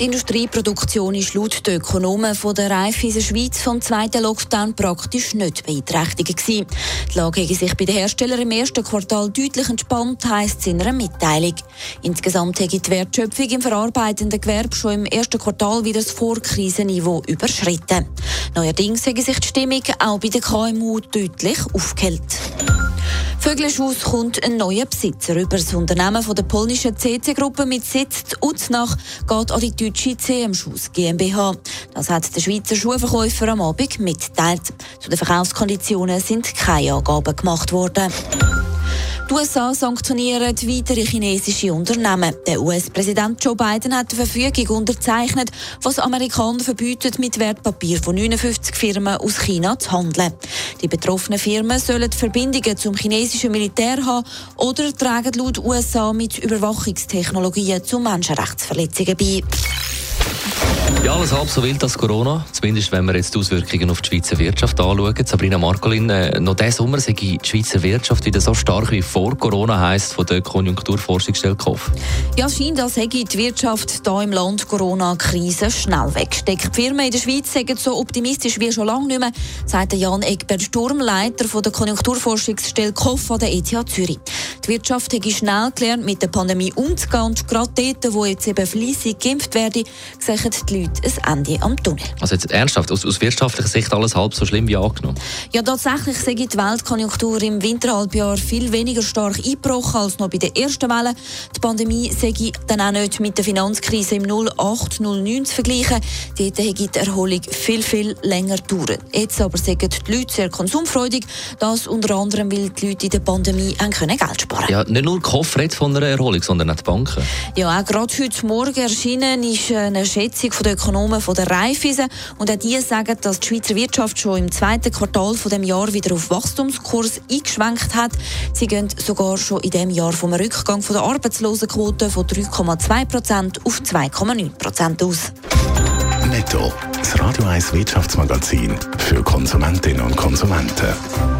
Die Industrieproduktion ist laut den Ökonomen von der Raiffeisen Schweiz vom zweiten Lockdown praktisch nicht beeinträchtigt gewesen. Die Lage hat sich bei den Herstellern im ersten Quartal deutlich entspannt, heisst es in einer Mitteilung. Insgesamt hat die Wertschöpfung im verarbeitenden Gewerbe schon im ersten Quartal wieder das Vorkrisenniveau überschritten. Neuerdings hat sich die Stimmung auch bei den KMU deutlich aufgehellt. Vögelschuss kommt ein neuer Besitzer über. Das Unternehmen von der polnischen CC-Gruppe mit Sitz in Uznach geht an die deutsche CM Schuss GmbH. Das hat der Schweizer Schuhverkäufer am Abend mitteilt. Zu den Verkaufskonditionen sind keine Angaben gemacht worden. Die USA sanktionieren weitere chinesische Unternehmen. Der US-Präsident Joe Biden hat eine Verfügung unterzeichnet, was Amerikaner verbietet, mit Wertpapier von 59 Firmen aus China zu handeln. Die betroffenen Firmen sollen Verbindungen zum chinesischen Militär haben oder tragen laut USA mit Überwachungstechnologien zu Menschenrechtsverletzungen bei. Ja, alles halb so wild als Corona. Zumindest, wenn wir jetzt die Auswirkungen auf die Schweizer Wirtschaft anschauen. Sabrina Marcolin, äh, noch diesen Sommer sei die Schweizer Wirtschaft wieder so stark wie vor Corona, heisst von der Konjunkturforschungsstelle KOF. Ja, es scheint, als hätte die Wirtschaft hier im Land Corona-Krise schnell weggesteckt. Die Firmen in der Schweiz sind so optimistisch wie schon lange nicht mehr, sagt Jan Egbert Sturmleiter von der Konjunkturforschungsstelle KOF an der ETH Zürich. Die Wirtschaft hat schnell gelernt, mit der Pandemie umzugehen und gerade dort, wo jetzt eben fleissig geimpft werden, sehen die Leute ein Ende am Tunnel. Also jetzt ernsthaft, aus, aus wirtschaftlicher Sicht alles halb so schlimm wie angenommen? Ja, tatsächlich sehe die Weltkonjunktur im Winterhalbjahr viel weniger stark eingebrochen als noch bei der ersten Welle. Die Pandemie sei dann auch nicht mit der Finanzkrise im 08-09 zu vergleichen. Dort hätte die Erholung viel, viel länger gedauert. Jetzt aber sagen die Leute sehr konsumfreudig, das unter anderem, weil die Leute in der Pandemie können Geld sparen Ja, nicht nur die Koffer von einer Erholung, sondern auch die Banken. Ja, auch gerade heute Morgen erschienen ist eine Schätzung der Ökonomen von der Raiffeisen und auch die sagen, dass die Schweizer Wirtschaft schon im zweiten Quartal von dem Jahr wieder auf Wachstumskurs eingeschwenkt hat. Sie gehen sogar schon in dem Jahr vom Rückgang von der Arbeitslosenquote von 3,2 Prozent auf 2,9 Prozent aus. Netto, das Radio 1 Wirtschaftsmagazin für Konsumentinnen und Konsumenten.